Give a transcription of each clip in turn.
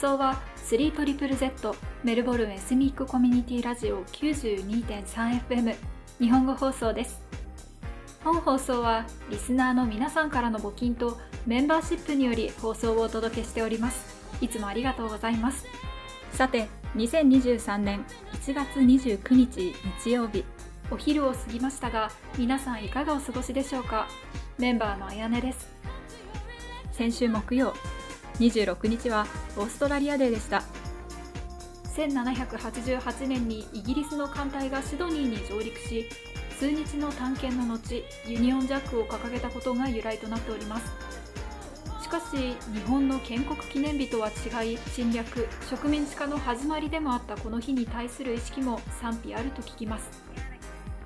送は 3ZZZ メルボルンエスミックコミュニティラジオ 92.3FM 日本語放送です。本放送はリスナーの皆さんからの募金とメンバーシップにより放送をお届けしております。いつもありがとうございます。さて2023年1月29日日曜日。お昼を過ぎましたが皆さんいかがお過ごしでしょうか。メンバーのあやねです。先週木曜26日はオーストラリアデーでした。1788年にイギリスの艦隊がシドニーに上陸し数日の探検の後ユニオンジャックを掲げたことが由来となっております。しかし日本の建国記念日とは違い侵略植民地化の始まりでもあったこの日に対する意識も賛否あると聞きます。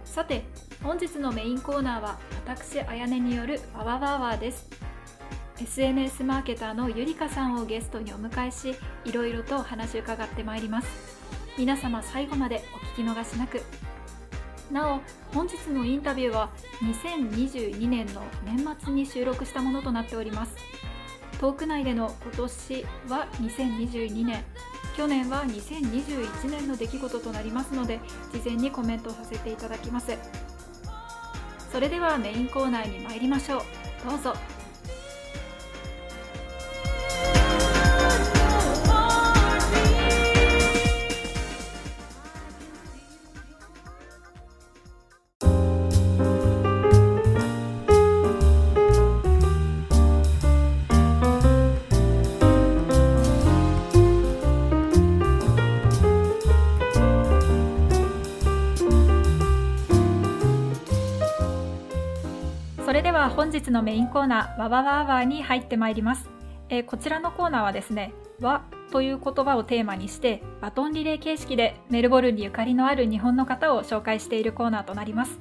さて本日のメインコーナーは私あやねによるわわわわです。SNS マーケターのゆりかさんをゲストにお迎えしいろいろとお話を伺ってまいります。皆様最後までお聞き逃しなく。なお本日のインタビューは2022年の年末に収録したものとなっております。トーク内での今年は2022年去年は2021年の出来事となりますので事前にコメントさせていただきます。それではメインコーナーに参りましょう。どうぞ。本日のメインコーナー、わわわわに入ってまいります。えー、こちらのコーナーはですね、和という言葉をテーマにして、バトンリレー形式でメルボルンにゆかりのある日本の方を紹介しているコーナーとなります。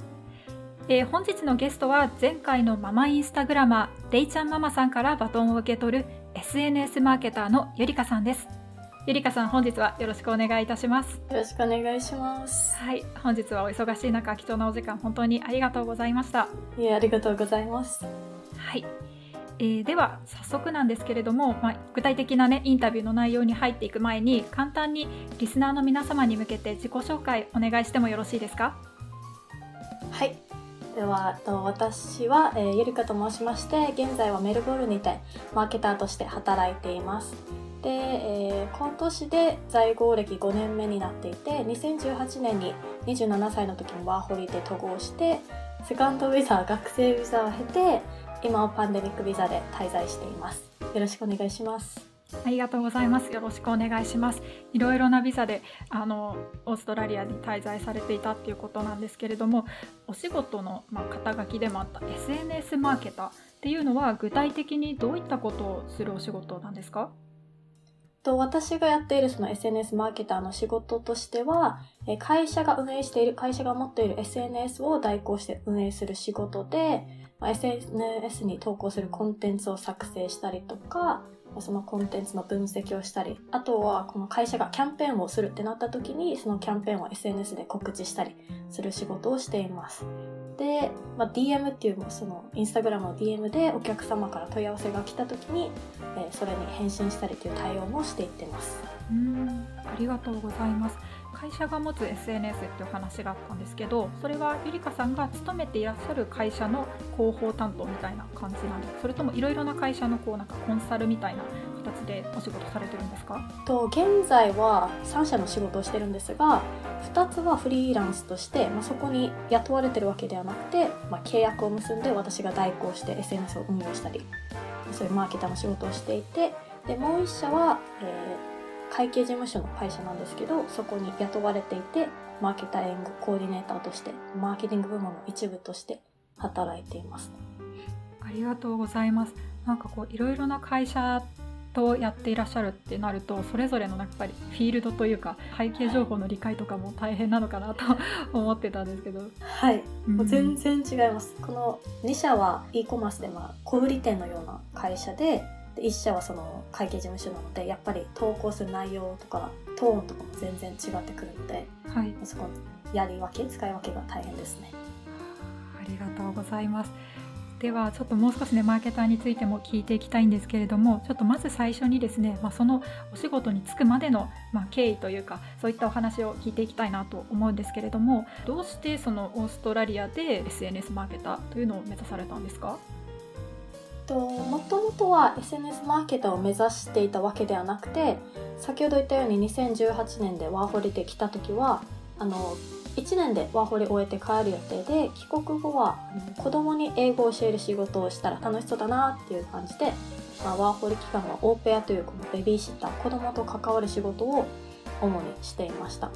えー、本日のゲストは前回のママインスタグラマー、デイちゃんママさんからバトンを受け取る SNS マーケターのゆりかさんです。ゆりかさん、本日はよろしくお願いいたします。よろしくお願いします。はい、本日はお忙しい中、貴重なお時間、本当にありがとうございました。いえ、ありがとうございます。はい。えー、では早速なんですけれども、まあ、具体的な、ね、インタビューの内容に入っていく前に簡単にリスナーの皆様に向けて自己紹介お願いしてもよろしいですか？はいでは私は、えー、ゆりかと申しまして現在はメルボルンにてマーケターとして働いていますで、えー、今年で在郷歴5年目になっていて2018年に27歳の時にワーホリで渡航してセカンドウィザ学生ビザを経て今はパンデミックビザで滞在していますよろしくお願いしますありがとうございます。よろしくお願いします。いろいろなビザであのオーストラリアに滞在されていたっていうことなんですけれども、お仕事の、まあ、肩書きでもあった SNS マーケターっていうのは具体的にどういったことをするお仕事なんですか？と私がやっているその SNS マーケターの仕事としては、会社が運営している、会社が持っている SNS を代行して運営する仕事で、SNS に投稿するコンテンツを作成したりとか、そのコンテンツの分析をしたり、あとはこの会社がキャンペーンをするってなった時に、そのキャンペーンを SNS で告知したりする仕事をしています。で、まあ、DM っていうそのインスタグラムの DM でお客様から問い合わせが来た時に、えー、それに返信したりという対応もしていってます。うんありがとうございます。会社が持つ SNS っていう話があったんですけどそれはゆりかさんが勤めていらっしゃる会社の広報担当みたいな感じなんですそれともいろいろな会社のこうなんかコンサルみたいな形でお仕事されてるんですか？と現在は3社の仕事をしてるんですが2つはフリーランスとして、まあ、そこに雇われてるわけではなくて、まあ、契約を結んで私が代行して SNS を運用したりそういうマーケターの仕事をしていてでもう1社は、えー会計事務所の会社なんですけどそこに雇われていてマーケタリングコーディネーターとしてマーケティング部門の一部として働いています。ありがとうございます。なんかこういろいろな会社とやっていらっしゃるってなるとそれぞれのやっぱりフィールドというか背景情報の理解とかも大変なのかなと 思ってたんですけど。はい、もう全然違います。この2社は e コマースでまあ小売店のような会社でで1社はその会計事務所なのでやっぱり投稿する内容とかトーンとかも全然違ってくるので、はい、そこのやり分け使い分けが大変ですね。ありがとうございます。ではちょっともう少しねマーケターについても聞いていきたいんですけれどもちょっとまず最初にですね、まあ、そのお仕事に就くまでの、まあ、経緯というかそういったお話を聞いていきたいなと思うんですけれどもどうしてそのオーストラリアで SNS マーケターというのを目指されたんですか？ともともとは SNS マーケターを目指していたわけではなくて先ほど言ったように2018年でワーホリで来た時はあの1年でワーホリ終えて帰る予定で帰国後は子供に英語を教える仕事をしたら楽しそうだなっていう感じで、まあ、ワーホリ期間はオーペアというこのベビーシッター子供と関わる仕事を主にしていました。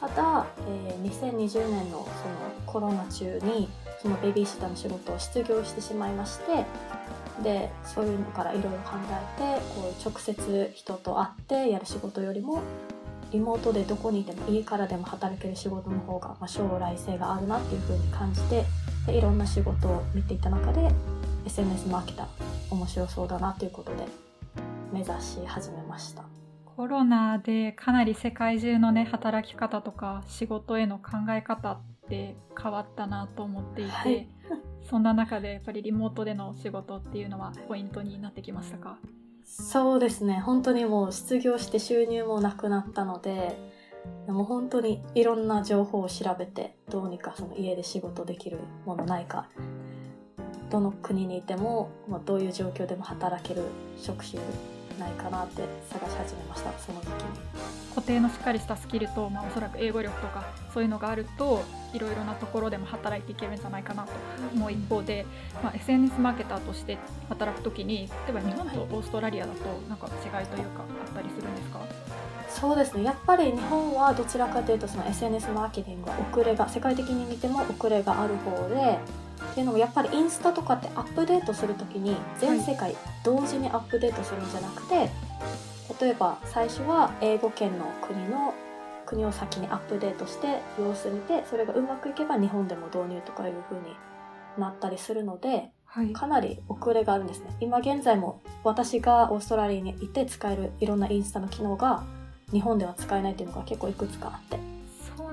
ただ、えー、2020年のそのコロナ中にそのベビーシッターの仕事を失業してしまいましてでそういうのからいろいろ考えてこう直接人と会ってやる仕事よりもリモートでどこにいても家からでも働ける仕事の方が、ま将来性があるなっていうふうに感じてでいろんな仕事を見ていた中で SNS マーケター面白そうだなということで目指し始めました。コロナでかなり世界中のね働き方とか仕事への考え方って変わったなと思っていて、はい、そんな中でやっぱりリモートでの仕事っていうのはポイントになってきましたか？そうですね。本当にもう失業して収入もなくなったのででも本当にいろんな情報を調べてどうにかその家で仕事できるものないかどの国にいても、まあ、どういう状況でも働ける職種ないかなって探し始めましたその時期に。固定のしっかりしたスキルと、まあ、おそらく英語力とかそういうのがあるといろいろなところでも働いていけるんじゃないかなと思う一方で、まあ、SNS マーケターとして働く時に例えば日本とオーストラリアだとなんか違いというかあったりするんですか？そうですね。やっぱり日本はどちらかというとその SNS マーケティングは遅れが世界的に見ても遅れがある方でっていうのもやっぱりインスタとかってアップデートする時に全世界同時にアップデートするんじゃなくて、例えば最初は英語圏の国の国を先にアップデートして様子見てそれがうまくいけば日本でも導入とかいう風になったりするので、はい、かなり遅れがあるんですね。今現在も私がオーストラリアにいて使えるいろんなインスタの機能が日本では使えないっていうのが結構いくつかあって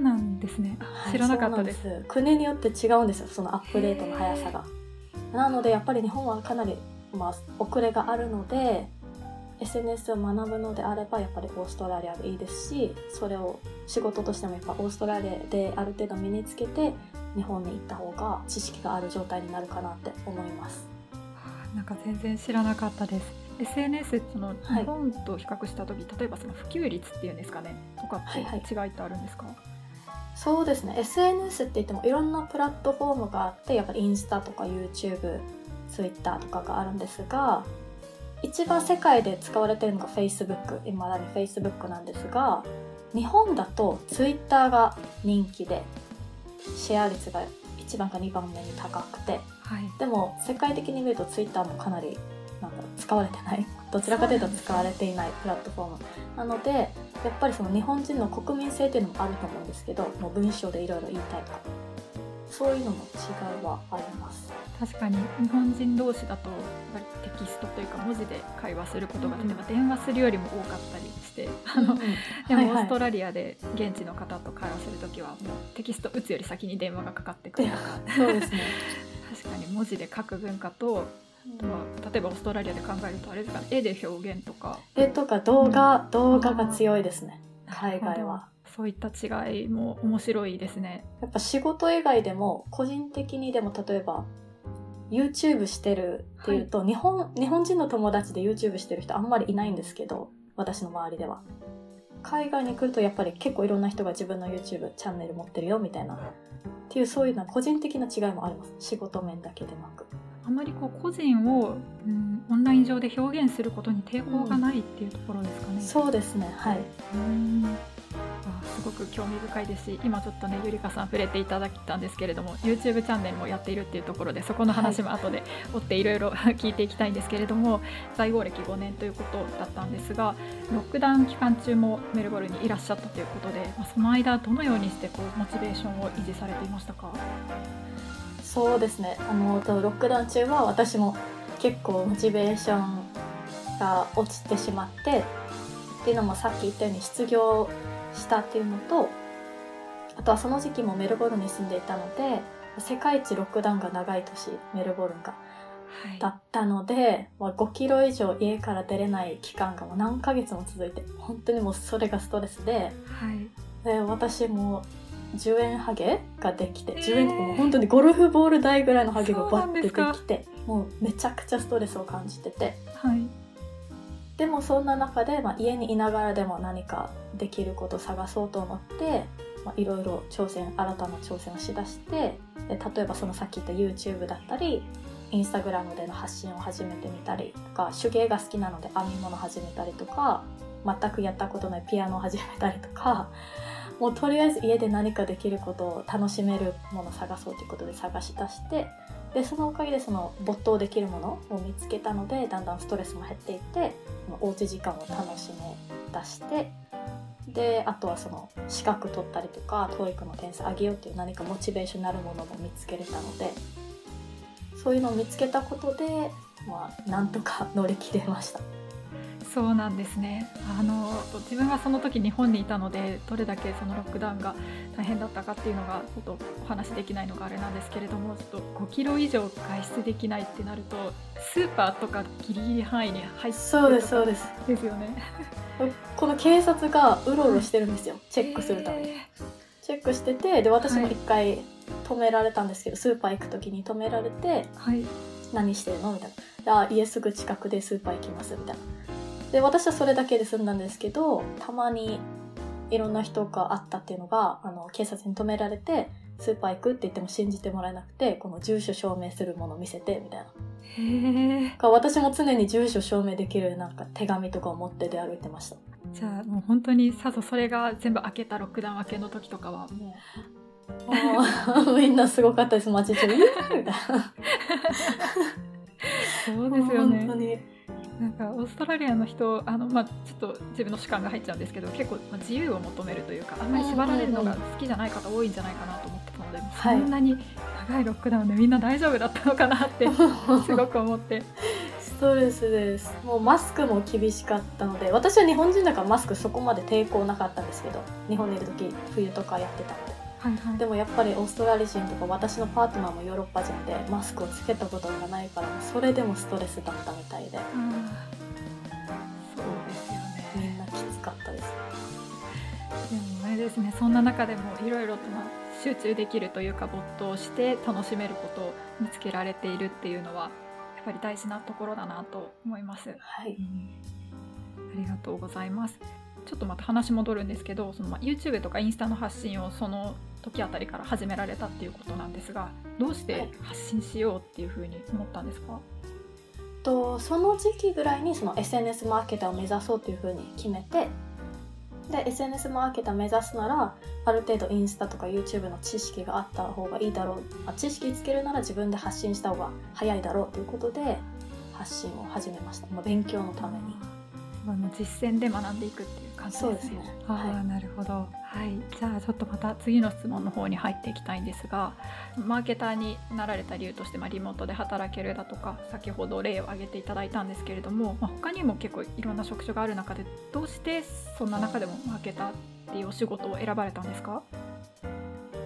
そうなんですね。知らなかったです。はい、国によって違うんですよそのアップデートの速さが。なのでやっぱり日本はかなり、まあ、遅れがあるので SNS を学ぶのであればやっぱりオーストラリアでいいですしそれを仕事としてもやっぱオーストラリアである程度身につけて日本に行った方が知識がある状態になるかなって思います。なんか全然知らなかったです。SNS その日本と比較した時、はい、例えばその普及率っていうんですかね。とかって違いってあるんですか、はいはいそうですね。SNS って言ってもいろんなプラットフォームがあってやっぱりインスタとか YouTube、Twitter とかがあるんですが一番世界で使われてるのが Facebook いまだに Facebook なんですが日本だと Twitter が人気でシェア率が1番か2番目に高くて、はい、でも世界的に見ると Twitter もかなりなんだろう使われてない。どちらかというと使われていないプラットフォーム。なのでやっぱりその日本人の国民性っていうのもあると思うんですけどもう文章でいろいろ言いたいとか。そういうのも違いはあります。確かに日本人同士だとテキストというか文字で会話することが例えば電話するよりも多かったりして、あの、でもオーストラリアで現地の方と会話する時はもうテキスト打つより先に電話がかかってくるとか。そうですね。確かに文字で書く文化と例えばオーストラリアで考えるとあれですか絵で表現とか。絵とか動画、うん、動画が強いですね。海外は。そういった違いも面白いですね。やっぱ仕事以外でも個人的にでも例えば YouTube してるっていうと、はい、日本日本人の友達で YouTube してる人あんまりいないんですけど私の周りでは。海外に来るとやっぱり結構いろんな人が自分の YouTube チャンネル持ってるよみたいな。っていうそういうのは個人的な違いもあります。仕事面だけでなくあまりこう個人を、うん、オンライン上で表現することに抵抗がないっていうところですかね。うん、そうですね。はい。うん。あすごく興味深いですし今ちょっとねゆりかさん触れていただいたんですけれども YouTube チャンネルもやっているっていうところでそこの話も後で追っていろいろ聞いていきたいんですけれども在郷歴5年ということだったんですがロックダウン期間中もメルボルンにいらっしゃったということで、まあ、その間どのようにしてこうモチベーションを維持されていましたか？そうですね。あのロックダウン中は私も結構モチベーションが落ちてしまってっていうのもさっき言ったように失業したっていうのとあとはその時期もメルボルンに住んでいたので世界一ロックダウンが長い都市メルボルンがはい。だったので、まあ、5キロ以上家から出れない期間がもう何ヶ月も続いて本当にもうそれがストレスではい。で私も10円ハゲができて、えー。10円とかもう本当にゴルフボール台ぐらいのハゲがバッてできてもうめちゃくちゃストレスを感じてて。はい。でもそんな中で、まあ、家にいながらでも何かできることを探そうと思ってまあいろいろ挑戦新たな挑戦をしだしてで例えばそのさっき言った YouTube だったりインスタグラムでの発信を始めてみたりとか手芸が好きなので編み物始めたりとか全くやったことないピアノを始めたりとかもうとりあえず家で何かできることを楽しめるものを探そうということで探し出してでそのおかげでその没頭できるものを見つけたのでだんだんストレスも減っていってそのおうち時間を楽しめ出してであとはその資格取ったりとか TOEIC の点数上げようっていう何かモチベーションになるものも見つけれたのでそういうのを見つけたことで、まあ、なんとか乗り切れました。そうなんですね。あの自分はその時日本にいたのでどれだけそのロックダウンが大変だったかっていうのがちょっとお話しできないのがあれなんですけれどもちょっと5キロ以上外出できないってなるとスーパーとかギリギリ範囲に入ってそうですそうですです。よ ねこの警察がうろうろしてるんですよ。チェックするために。えチェックしててで私もはい。一回止められたんですけど、スーパー行く時に止められてーはい「何してるの?」みたいな「あ家すぐ近くでスーパー行きます」みたいなで私はそれだけで済んだんですけどたまにいろんな人があったっていうのがあの警察に止められてスーパー行くって言っても信じてもらえなくてこの住所証明するもの見せてみたいな。へえか私も常に住所証明できるなんか手紙とかを持って出歩いてました。じゃあもう本当にさぞそれが全部開けたロックダウン明けの時とかはもあーみんなすごかったです。街中で「イエーイ!」みたいな。う そうですよね。本当になんかオーストラリアの人あの、まあ、ちょっと自分の主観が入っちゃうんですけど結構、まあ、自由を求めるというかあんまり縛られるのが好きじゃない方多いんじゃないかなと思ってたので、はい。そんなに長いロックダウンでみんな大丈夫だったのかなって すごく思って。ストレスです。もうマスクも厳しかったので私は日本人だからマスクそこまで抵抗なかったんですけど日本にいる時冬とかやってたのではいはい。でもやっぱりオーストラリア人とか私のパートナーもヨーロッパ人でマスクをつけたことがないからそれでもストレスだったみたいで。あーそうですよね。みんなきつかったです。でもあれですねそんな中でもいろいろとまあ集中できるというか没頭して楽しめることを見つけられているっていうのはやっぱり大事なところだなと思います。はい。ありがとうございます。ちょっとまた話戻るんですけど、そのまあ YouTube とかインスタの発信をその時あたりから始められたっていうことなんですが、どうして発信しようっていうふうに思ったんですか？とその時期ぐらいにその SNS マーケターを目指そうというふうに決めてで SNS マーケター目指すならある程度インスタとか YouTube の知識があった方がいいだろう。あ知識つけるなら自分で発信した方が早いだろうということで発信を始めました、まあ、勉強のために。実践で学んでいくって感じですね。そうですねああ、はいなるほど。はい。じゃあちょっとまた次の質問の方に入っていきたいんですが、マーケターになられた理由としてまあリモートで働けるだとか、先ほど例を挙げていただいたんですけれども、まあ、他にも結構いろんな職種がある中で、どうしてそんな中でもマーケターっていうお仕事を選ばれたんですか？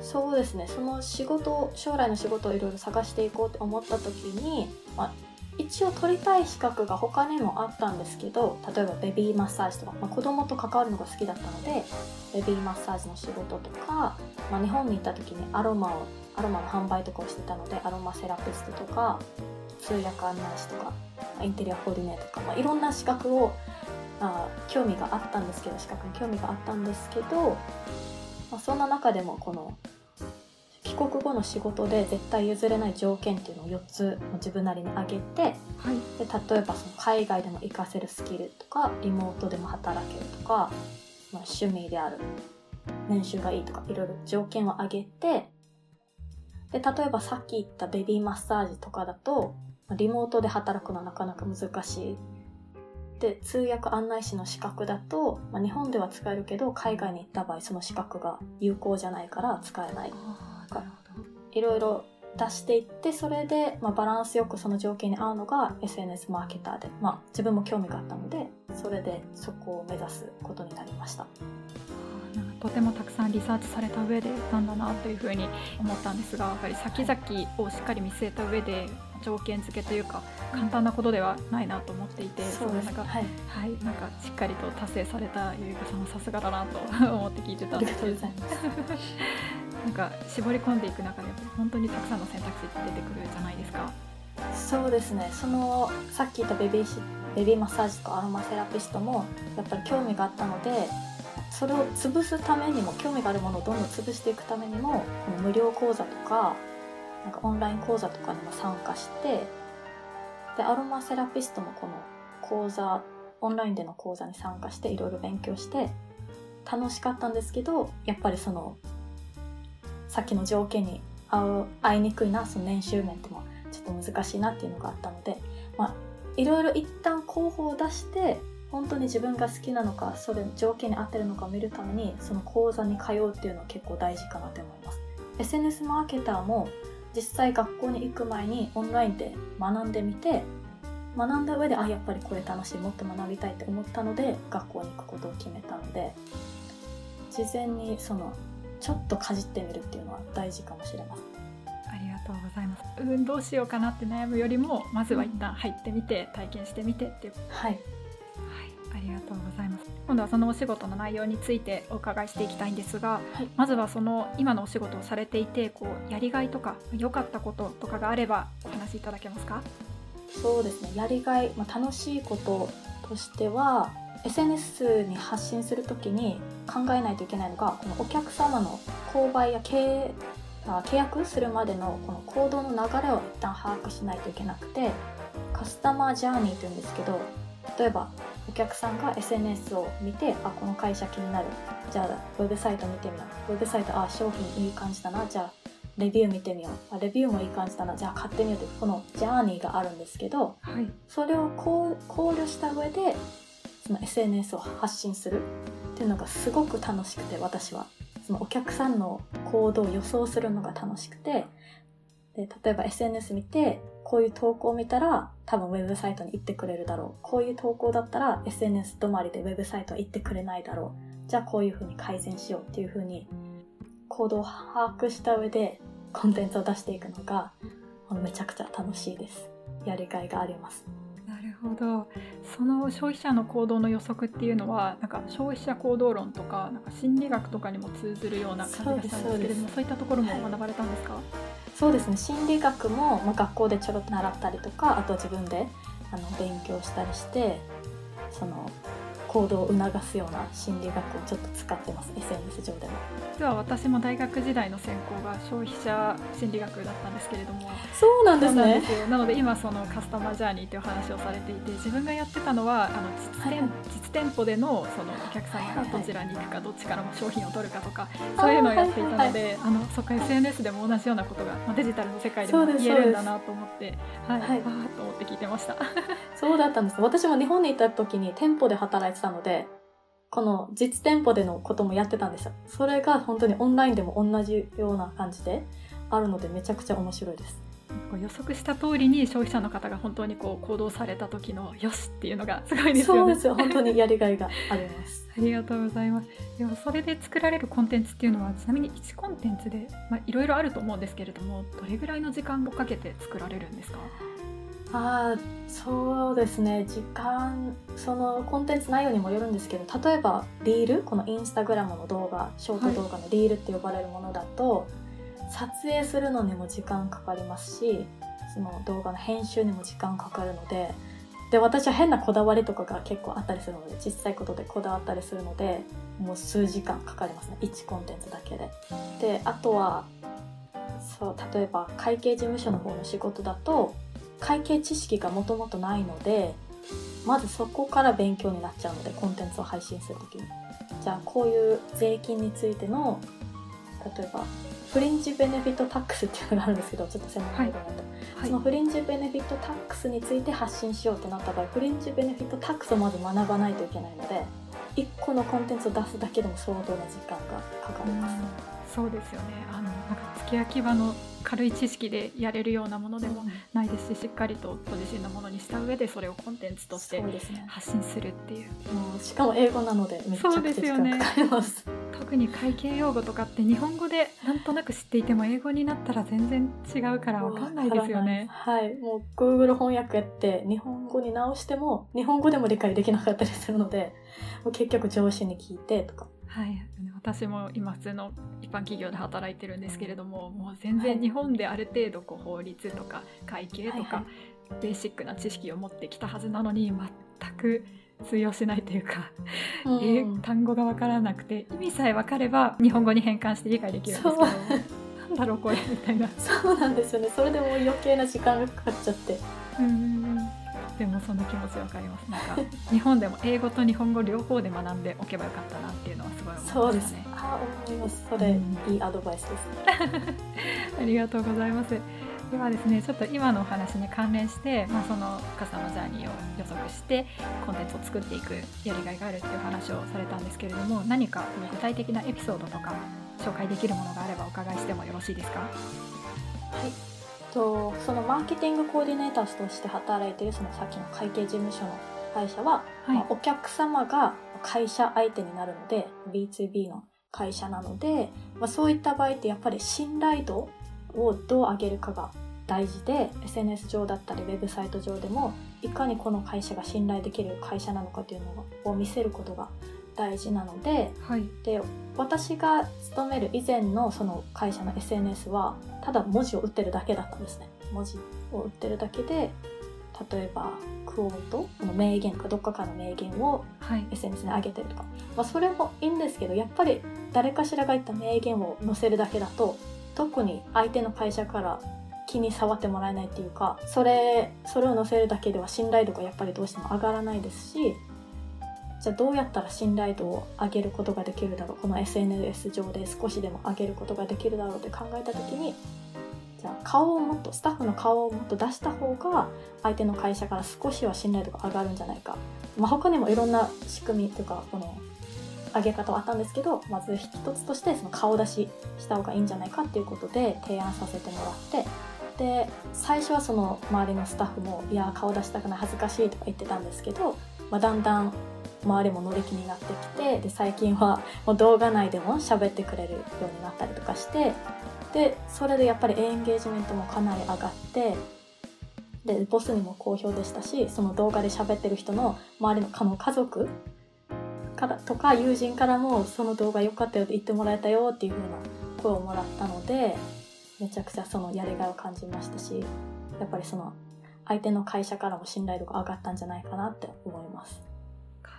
そうですねその仕事将来の仕事をいろいろ探していこうって思った時に、まあ、一応取りたい資格が他にもあったんですけど例えばベビーマッサージとか、まあ、子供と関わるのが好きだったのでベビーマッサージの仕事とか、まあ、日本に行った時にアロマをアロマの販売とかをしてたのでアロマセラピストとか通訳案内士とかまインテリアコーディネートとか、まあ、いろんな資格をあ興味があったんですけど資格に興味があったんですけど、まあ、そんな中でもこの帰国後の仕事で絶対譲れない条件っていうのを4つ自分なりに挙げてはい。で例えばその海外でも活かせるスキルとかリモートでも働けるとか、まあ、趣味である年収がいいとかいろいろ条件を挙げてで例えばさっき言ったベビーマッサージとかだとまあリモートで働くのはなかなか難しい。で通訳案内士の資格だと、まあ、日本では使えるけど海外に行った場合その資格が有効じゃないから使えないか、いろいろ出していってそれで、まあ、バランスよくその条件に合うのが SNS マーケターで、まあ、自分も興味があったのでそれでそこを目指すことになりました。とてもたくさんリサーチされた上でなんだなというふうに思ったんですがやっぱり先々をしっかり見据えた上で条件付けというか簡単なことではないなと思っていて、そうです。なんか、はい。はい、なんかしっかりと達成されたゆいかさんはさすがだなと思って聞いてたんです。けど。なんか絞り込んでいく中で本当にたくさんの選択肢って出てくるじゃないですか。そうですね。そのさっき言ったベビーシベビーマッサージとかアロマセラピストもやっぱり興味があったのでそれを潰すためにも興味があるものをどんどん潰していくためにもこの無料講座とかなんかオンライン講座とかにも参加してでアロマセラピストもこの講座オンラインでの講座に参加していろいろ勉強して楽しかったんですけどやっぱりそのさっきの条件に合う合いにくいなその年収面ってもちょっと難しいなっていうのがあったのでまあいろいろ一旦候補を出して本当に自分が好きなのかそれ条件に合ってるのかを見るためにその講座に通うっていうのは結構大事かなと思います。SNS マーケターも実際学校に行く前にオンラインで学んでみて学んだ上であやっぱりこれ楽しいもっと学びたいって思ったので学校に行くことを決めたので事前にそのちょっとかじってみるっていうのは大事かもしれません。ありがとうございます。うんどうしようかなって悩むよりもまずは一旦入ってみて体験してみてっていう。はい。はい、ありがとうございます。今度はそのお仕事の内容についてお伺いしていきたいんですが、はいまずはその今のお仕事をされていて、こうやりがいとか良かったこととかがあればお話しいただけますか？そうですねやりがい、まあ、楽しいこととしては SNS に発信するときに考えないといけないのがこのお客様の購買や契あ契約するまでのこの行動の流れを一旦把握しないといけなくてカスタマージャーニーというんですけど例えばお客さんが SNS を見てあこの会社気になる。じゃあウェブサイト見てみよう。ウェブサイトあ商品いい感じだな。じゃあレビュー見てみよう。あレビューもいい感じだな。じゃあ買ってみよう。ってこのジャーニーがあるんですけどはい、それを考慮した上でその SNS を発信する。っていうのがすごく楽しくて私は。そのお客さんの行動を予想するのが楽しくてで例えば SNS 見てこういう投稿を見たら多分ウェブサイトに行ってくれるだろう。こういう投稿だったら SNS 止まりでウェブサイトは行ってくれないだろう。じゃあこういうふうに改善しようっていうふうに行動を把握した上でコンテンツを出していくのがめちゃくちゃ楽しいです。やりがいがあります。なるほど。その消費者の行動の予測っていうのは、なんか消費者行動論とか、なんか心理学とかにも通ずるような感じがしたんですけれども、そそういったところも学ばれたんですか？そうですね。心理学も、まあ、学校でちょろっと習ったりとかあと自分であの勉強したりしてその行動を促すような心理学をちょっと使ってます。SNS 上でも実は私も大学時代の専攻が消費者心理学だったんですけれども。そうなんですね。なので今そのカスタマージャーニーという話をされていて自分がやってたのはあの実店,、はいはい。実店舗でのそのお客さんがはいはいどちらに行くかどっちからも商品を取るかとかそういうのをやっていたのであのそっか SNS でも同じようなことが、まあ、デジタルの世界でも言えるんだなと思ってはい、はい。と思って聞いてました。そうだったんです。私も日本にいた時に店舗で働いてたのでこの実店舗でのこともやってたんですよ。それが本当にオンラインでも同じような感じであるのでめちゃくちゃ面白いです。予測した通りに消費者の方が本当にこう行動された時のよしっていうのがすごいですよね。そうですよ。本当にやりがいがあります。ありがとうございます。でもそれで作られるコンテンツっていうのはちなみに1コンテンツでまあいろいろあると思うんですけれどもどれぐらいの時間をかけて作られるんですか？あーそうですね。時間そのコンテンツ内容にもよるんですけど例えばリール？このインスタグラムの動画ショート動画のリールって呼ばれるものだと、撮影するのにも時間かかりますしその動画の編集にも時間かかるのでで私は変なこだわりとかが結構あったりするので小さいことでこだわったりするのでもう数時間かかりますね。1コンテンツだけで。であとはそう例えば会計事務所の方の仕事だと会計知識がもともとないのでまずそこから勉強になっちゃうのでコンテンツを配信する時に。じゃあこういう税金についての例えばフリンジベネフィットタックスっていうのがあるんですけどちょっと専門用語になって、はい。そのフリンジベネフィットタックスについて発信しようってなった場合フリンジベネフィットタックスをまず学ばないといけないので1個のコンテンツを出すだけでも相当な時間がかかります、そうですよね。あのなんか付け焼き場の軽い知識でやれるようなものでもないですししっかりとご自身のものにした上でそれをコンテンツとして発信するっていうもうしかも英語なのでめちゃくちゃ時間す。特に会計用語とかって日本語でなんとなく知っていても英語になったら全然違うからわかんないですよね。はい。もう Google 翻訳やって日本語に直しても日本語でも理解できなかったりするので、もう結局上司に聞いてとか。はい、私も今普通の一般企業で働いてるんですけれどももう全然日本である程度こう法律とか会計とか、ベーシックな知識を持ってきたはずなのに全く通用しないというか、うんえー単語が分からなくて意味さえ分かれば日本語に変換して理解できるんですけどなんだろう これみたいな。そうなんですよね。それでもう余計な時間がかかっちゃって。うんでもその気持ちわかります。なんか日本でも英語と日本語両方で学んでおけばよかったなっていうのはすごい思いましたね。そうですね。あ、思います。それ、うんいいアドバイスですね。ありがとうございます。ではですね、ちょっと今のお話に関連して、まあ、そのカスタマージャーニーを予測してコンテンツを作っていくやりがいがあるっていう話をされたんですけれども、何か具体的なエピソードとか紹介できるものがあればお伺いしてもよろしいですか？はい。とそのマーケティングコーディネーターとして働いているそのさっきの会計事務所の会社は、はいまあお客様が会社相手になるので B2B の会社なので、まあ、そういった場合ってやっぱり信頼度をどう上げるかが大事で SNS 上だったりウェブサイト上でもいかにこの会社が信頼できる会社なのかというのを見せることが大事なのではい。で私が勤める以前のその会社の SNS はただ文字を打ってるだけだったんですね文字を打ってるだけで例えばクオートこの名言かどっかからの名言をはい。SNS に上げてるとか、まあ、それもいいんですけどやっぱり誰かしらが言った名言を載せるだけだと特に相手の会社から気に触ってもらえないっていうかそれそれを載せるだけでは信頼度がやっぱりどうしても上がらないですしじゃあどうやったら信頼度を上げることができるだろう？この SNS 上で少しでも上げることができるだろうって考えた時にじゃあ顔をもっとスタッフの顔をもっと出した方が相手の会社から少しは信頼度が上がるんじゃないか、まあ、他にもいろんな仕組みというかこの上げ方はあったんですけどまず一つとしてその顔出しした方がいいんじゃないかっていうことで提案させてもらってで最初はその周りのスタッフも「いや顔出したくない恥ずかしい」とか言ってたんですけど、まあ、だんだん周りも乗り気になってきてで最近はもう動画内でも喋ってくれるようになったりとかしてでそれでやっぱりエンゲージメントもかなり上がってでボスにも好評でしたしその動画で喋ってる人の周りのかの家族からとか友人からもその動画良かったよって言ってもらえたよっていう風な声をもらったのでめちゃくちゃそのやりがいを感じましたしやっぱりその相手の会社からも信頼度が上がったんじゃないかなって思います。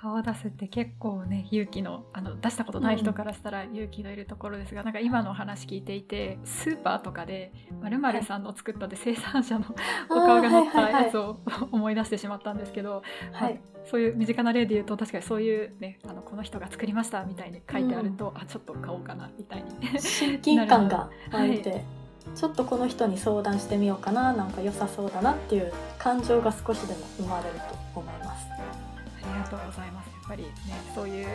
顔出すって結構ね勇気のあの出したことない人からしたら勇気のいるところですが、なんか今のお話聞いていてスーパーとかで〇〇さんの作ったで生産者のお顔が載ったやつを思い出してしまったんですけど、はい、そういう身近な例で言うと確かにそういうねあのこの人が作りましたみたいに書いてあると、あちょっと買おうかなみたいに。親近感が湧いて、なるちょっとこの人に相談してみようかななんか良さそうだなっていう感情が少しでも生まれると思います。とうございます。やっぱりね、そういう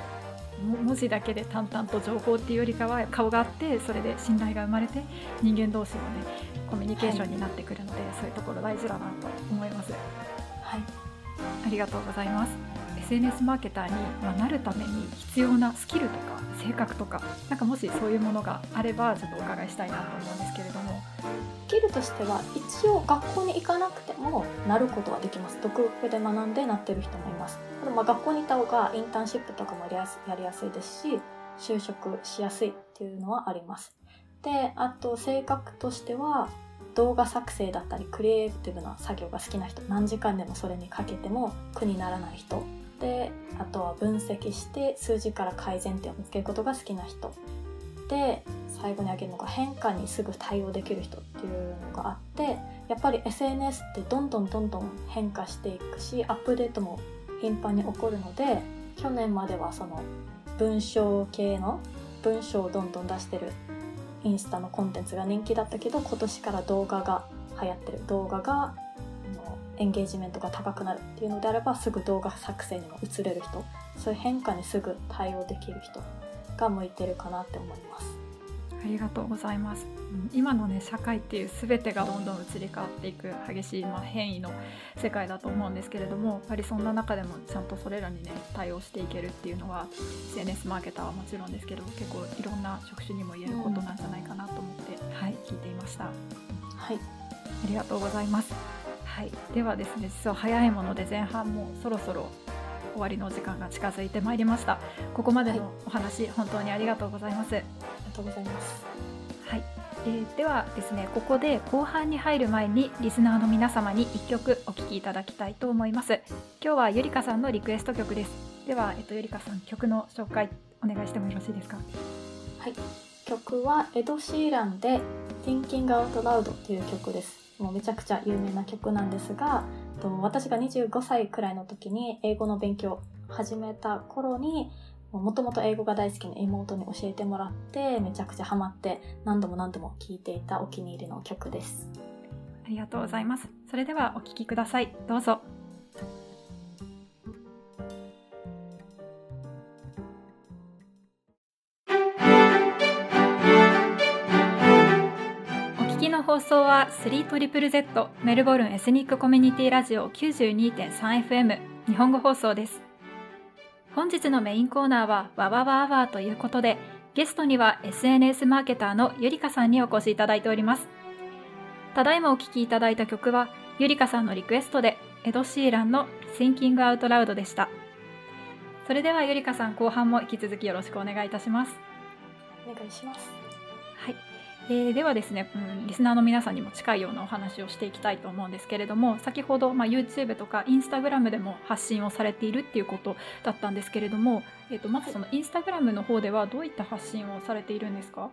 も文字だけで淡々と情報っていうよりかは顔があってそれで信頼が生まれて人間同士のねコミュニケーションになってくるので、そういうところ大事だなと思います。はい、ありがとうございます。SNS マーケターにまなるために必要なスキルとか性格とかなんかもしそういうものがあればちょっとお伺いしたいなと思うんですけれども。スキルとしては一応学校に行かなくてもなることはできます。独学で学んでなってる人もいます。ただまあ学校にいた方がインターンシップとかもやりやすいですし就職しやすいっていうのはあります。であと性格としては動画作成だったりクリエイティブな作業が好きな人何時間でもそれにかけても苦にならない人であとは分析して数字から改善点を見つけることが好きな人。で最後に挙げるのが変化にすぐ対応できる人っていうのがあってやっぱり SNS ってどんどんどんどん変化していくしアップデートも頻繁に起こるので去年まではその文章系の文章をどんどん出してるインスタのコンテンツが人気だったけど今年から動画が流行ってる動画がエンゲージメントが高くなるっていうのであればすぐ動画作成にも移れる人そういう変化にすぐ対応できる人が向いてるかなって思います。ありがとうございます。今のね社会っていう全てがどんどん移り変わっていく激しい、まあ、変異の世界だと思うんですけれどもやっぱりそんな中でもちゃんとそれらにね対応していけるっていうのは SNS マーケターはもちろんですけど結構いろんな職種にも言えることなんじゃないかなと思って、うん、はい聞いていました。はいありがとうございます。はい、ではですね実は早いもので前半もそろそろ終わりの時間が近づいてまいりました。ここまでのお話、はい、本当にありがとうございます。ありがとうございます。はい、えー、ではですねここで後半に入る前にリスナーの皆様に1曲お聴きいただきたいと思います。今日はゆりかさんのリクエスト曲です。では、えっと、ゆりかさん曲の紹介お願いしてもよろしいですか？はい。曲はエド・シーランで Thinking Out Loud という曲ですもうめちゃくちゃ有名な曲なんですが私が25歳くらいの時に英語の勉強を始めた頃にもともと英語が大好きな妹に教えてもらってめちゃくちゃハマって何度も何度も聴いていたお気に入りの曲です。ありがとうございます。それではお聴きください。どうぞ。放送は 3ZZZ メルボルンエスニックコミュニティラジオ 92.3FM 日本語放送です。本日のメインコーナーはわわわわということでゲストには SNS マーケターのゆりかさんにお越しいただいております。ただいまお聴きいただいた曲はゆりかさんのリクエストでエド・シーランの Thinking Out Loud でした。それではゆりかさん後半も引き続きよろしくお願いいたします。お願いします。はい。えー、ではですね、うん、リスナーの皆さんにも近いようなお話をしていきたいと思うんですけれども先ほど、まあ、YouTube とか Instagram でも発信をされているっていうことだったんですけれども、えーと、まずその Instagram の方ではどういった発信をされているんですか？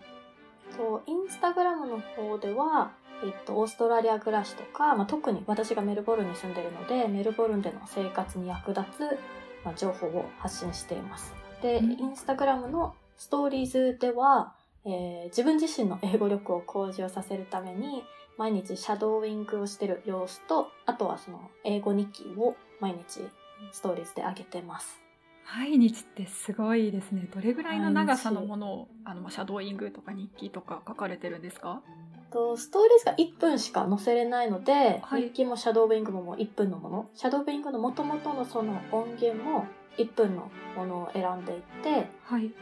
と Instagram の方では、えっと、オーストラリア暮らしとか、まあ、特に私がメルボルンに住んでるのでメルボルンでの生活に役立つ、まあ、情報を発信しています。で、うん、Instagram のストーリーズではえー、自分自身の英語力を向上させるために毎日シャドーイングをしてる様子とあとはその英語日記を毎日ストーリーズで上げてます。毎日ってすごいですね。どれぐらいの長さのものをあのシャドーイングとか日記とか書かれてるんですか？とストーリーズが1分しか載せれないので、はい、日記もシャドーイングももう1分のもの。シャドーイングのもともとのその音源も1分のものを選んでいって、はい、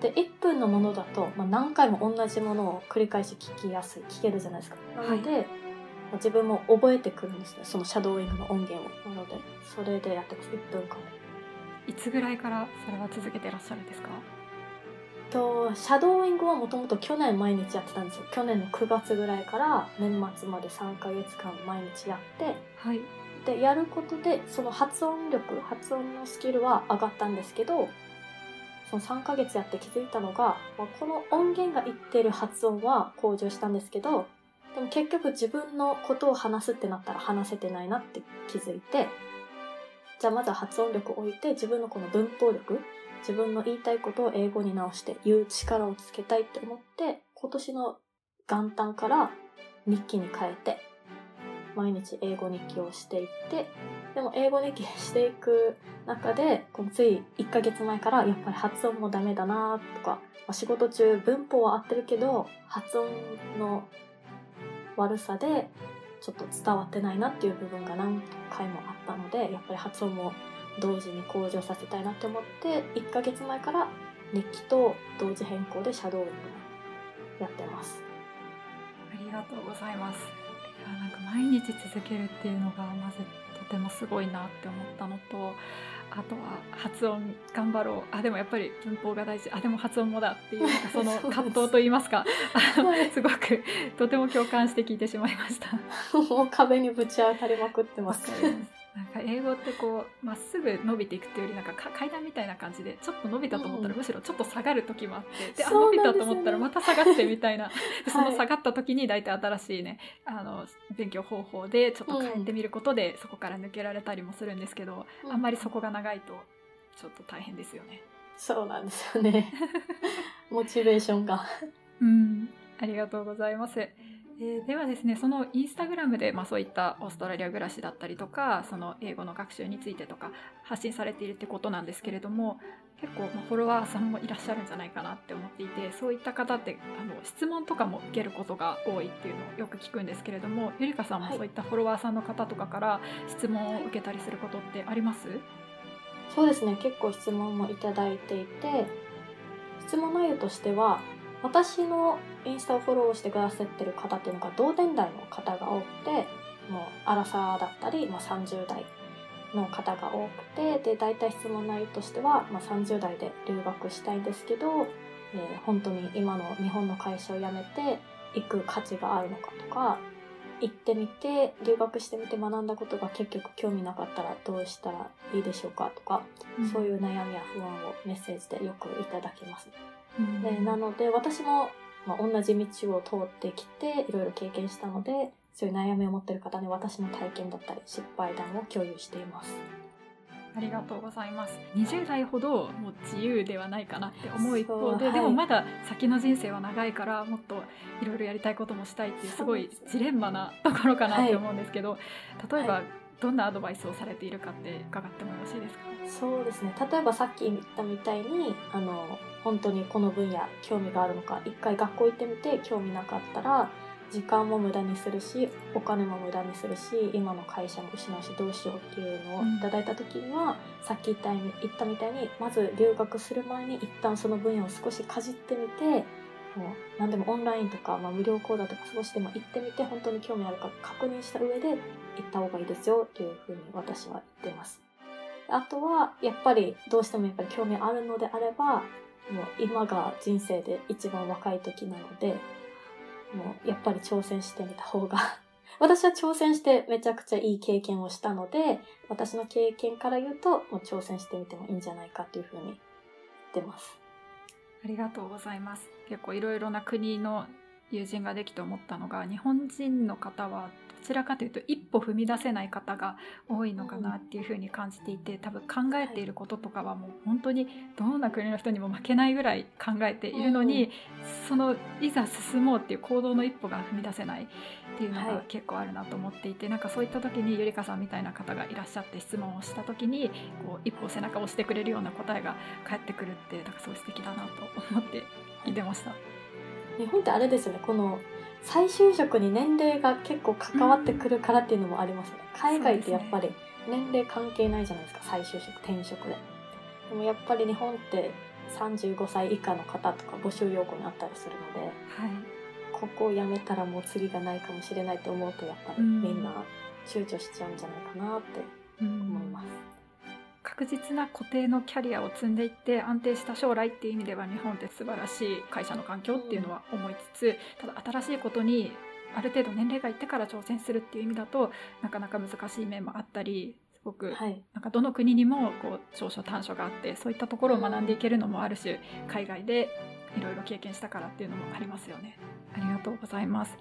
で1分のものだと、まあ、何回も同じものを繰り返し聞きやすい聞けるじゃないですか。なので、はい、自分も覚えてくるんですね。そのシャドーイングの音源を。なのでそれでやってます。1分間。いつぐらいからそれは続けてらっしゃるんですか？とシャドーイングはもともと去年毎日やってたんですよ。去年の9月ぐらいから年末まで3ヶ月間毎日やってはい。でやることでその発音力発音のスキルは上がったんですけどその3ヶ月やって気づいたのが、まあ、この音源が言ってる発音は向上したんですけどでも結局自分のことを話すってなったら話せてないなって気づいてじゃあまずは発音力を置いて自分のこの文法力自分の言いたいことを英語に直して言う力をつけたいって思って今年の元旦から日記に変えて毎日英語日記をしていってでも英語日記していく中でこのつい1ヶ月前からやっぱり発音もダメだなとか、まあ、仕事中文法は合ってるけど発音の悪さでちょっと伝わってないなっていう部分が何回もあったのでやっぱり発音も同時に向上させたいなって思って1ヶ月前から日記と同時変更でシャドーイングやってます。ありがとうございます。いやなんか毎日続けるっていうのがまずてもすごいなって思ったのとあとは発音頑張ろう。あでもやっぱり文法が大事。あでも発音もだっていう その葛藤といいますか。すごくとても共感して聞いてしまいました。もう壁にぶち当たりまくってます。なんか英語ってこうまっすぐ伸びていくっていうよりなんか階段みたいな感じでちょっと伸びたと思ったらむしろちょっと下がる時もあってで、あ伸びたと思ったらまた下がってみたいなその下がった時に大体新しいねあの勉強方法でちょっと変えてみることで、そこから抜けられたりもするんですけど、あんまりそこが長いとちょっと大変ですよね。そうなんですよね。モチベーションが。うん、ありがとうございます。ええー、ではですねそのインスタグラムで、まあ、そういったオーストラリア暮らしだったりとかその英語の学習についてとか発信されているってことなんですけれども結構、まあ、フォロワーさんもいらっしゃるんじゃないかなって思っていてそういった方ってあの質問とかも受けることが多いっていうのをよく聞くんですけれどもゆりかさんもそういったフォロワーさんの方とかから質問を受けたりすることってあります、はい、そうですね。結構質問もいただいていて質問内容としては私のインスタをフォローしてくださってる方っていうのが同年代の方が多くてもうアラサーだったり、まあ、30代の方が多くてで大体質問内容としては、まあ、30代で留学したいんですけど、えー、本当に今の日本の会社を辞めて行く価値があるのかとか行ってみて留学してみて学んだことが結局興味なかったらどうしたらいいでしょうかとか、うん、そういう悩みや不安をメッセージでよくいただきます。でなので私も、まあ、同じ道を通ってきていろいろ経験したのでそういう悩みを持ってる方に私の体験だったり失敗談を共有しています。ありがとうございます。20代ほどもう自由ではないかなって思う一方で、はい、でもまだ先の人生は長いからもっといろいろやりたいこともしたいっていうすごいジレンマなところかなって思うんですけど、はい、例えばどんなアドバイスをされているかって伺ってもよろしいですか？そうですね。例えばさっき言ったみたいにあの本当にこの分野興味があるのか一回学校行ってみて興味なかったら時間も無駄にするしお金も無駄にするし今の会社も失うしどうしようっていうのをいただいた時には、うん、さっき言った言ったみたいにまず留学する前に一旦その分野を少しかじってみてもう何でもオンラインとか、まあ、無料講座とか少しでも行ってみて本当に興味あるか確認した上で行った方がいいですよというふうに私は言ってます。あとはやっぱりどうしてもやっぱり興味あるのであればもう今が人生で一番若い時なのでもうやっぱり挑戦してみた方が 私は挑戦してめちゃくちゃいい経験をしたので私の経験から言うともう挑戦してみてもいいんじゃないかというふうに言ってます。ありがとうございます。結構いろいろな国の友人ができて思ったのが日本人の方はどちらかというと一歩踏み出せない方が多いのかなっていうふうに感じていて多分考えていることとかはもう本当にどんな国の人にも負けないぐらい考えているのにそのいざ進もうっていう行動の一歩が踏み出せないっていうのが結構あるなと思っていて、はい、なんかそういった時にゆりかさんみたいな方がいらっしゃって質問をした時にこう一歩背中を押してくれるような答えが返ってくるってなんかすごい素敵だなと思って聞いてました。日本ってあれですよねこの再就職に年齢が結構関わってくるからっていうのもありますね、うん、海外ってやっぱり年齢関係ないじゃないですか再就職転職で。でもやっぱり日本って35歳以下の方とか募集要項にあったりするので、はい、ここを辞めたらもう次がないかもしれないと思うとやっぱりみんな躊躇しちゃうんじゃないかなって思います、うん確実な固定のキャリアを積んでいって安定した将来っていう意味では日本って素晴らしい会社の環境っていうのは思いつつただ新しいことにある程度年齢がいってから挑戦するっていう意味だとなかなか難しい面もあったりすごく、なんかどの国にもこう長所短所があってそういったところを学んでいけるのもあるし海外でいろいろ経験したからっていうのもありますよね。ありがとうございます。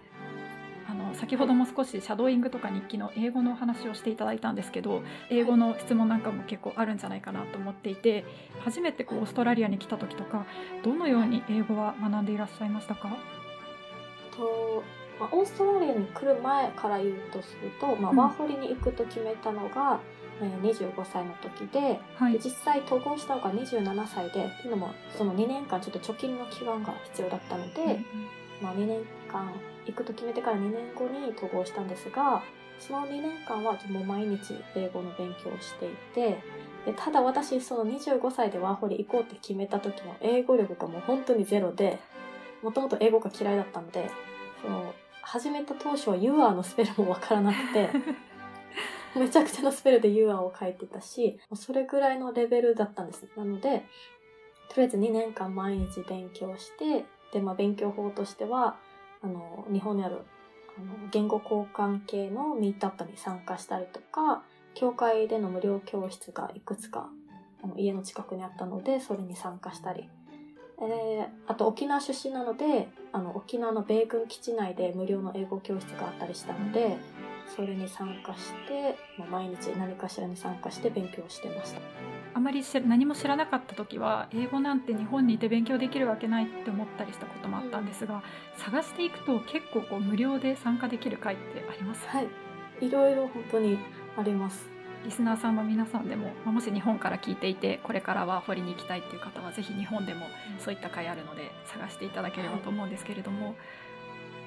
あの先ほども少しシャドーイングとか日記の英語のお話をしていただいたんですけど英語の質問なんかも結構あるんじゃないかなと思っていて初めてこうオーストラリアに来た時とかどのように英語は学んでいらっしゃいましたか？と、まあ、オーストラリアに来る前から言うとすると、まあ、ワーホリに行くと決めたのが、うん、えー、25歳の時ではい、で実際統合したのが27歳でっていうのもその2年間ちょっと貯金の期間が必要だったので、うん、まあ、2年間行くと決めてから2年後に統合したんですがその2年間はもう毎日英語の勉強をしていてでただ私その25歳でワーホリ行こうって決めた時の英語力がもう本当にゼロでもともと英語が嫌いだったのでその始めた当初は You are のスペルもわからなくて めちゃくちゃなスペルで You are を書いてたしそれぐらいのレベルだったんです。なのでとりあえず2年間毎日勉強してで、まあ、勉強法としてはあの、日本にある、あの、言語交換系のミートアップに参加したりとか、教会での無料教室がいくつか、あの、家の近くにあったので、それに参加したり、えー、あと沖縄出身なので、あの、沖縄の米軍基地内で無料の英語教室があったりしたので、それに参加して、毎日何かしらに参加して勉強してました。あまり何も知らなかった時は英語なんて日本にいて勉強できるわけないって思ったりしたこともあったんですが、探していくと結構こう無料で参加できる会ってあります、はい。いろいろ本当にあります。リスナーさんの皆さんでもまあもし日本から聞いていてこれからは掘りに行きたいっていう方はぜひ日本でもそういった会あるので探していただければと思うんですけれども、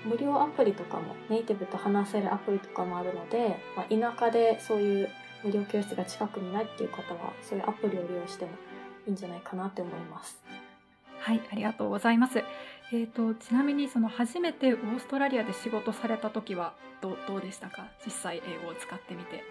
無料アプリとかもネイティブと話せるアプリとかもあるので、まあ、田舎でそういう無料教室が近くにないっていう方はそういうアプリを利用してもいいんじゃないかなって思いますはい、ありがとうございます。えー、とちなみにその初めてオーストラリアで仕事された時はどうどうでしたか？実際英語を使ってみて。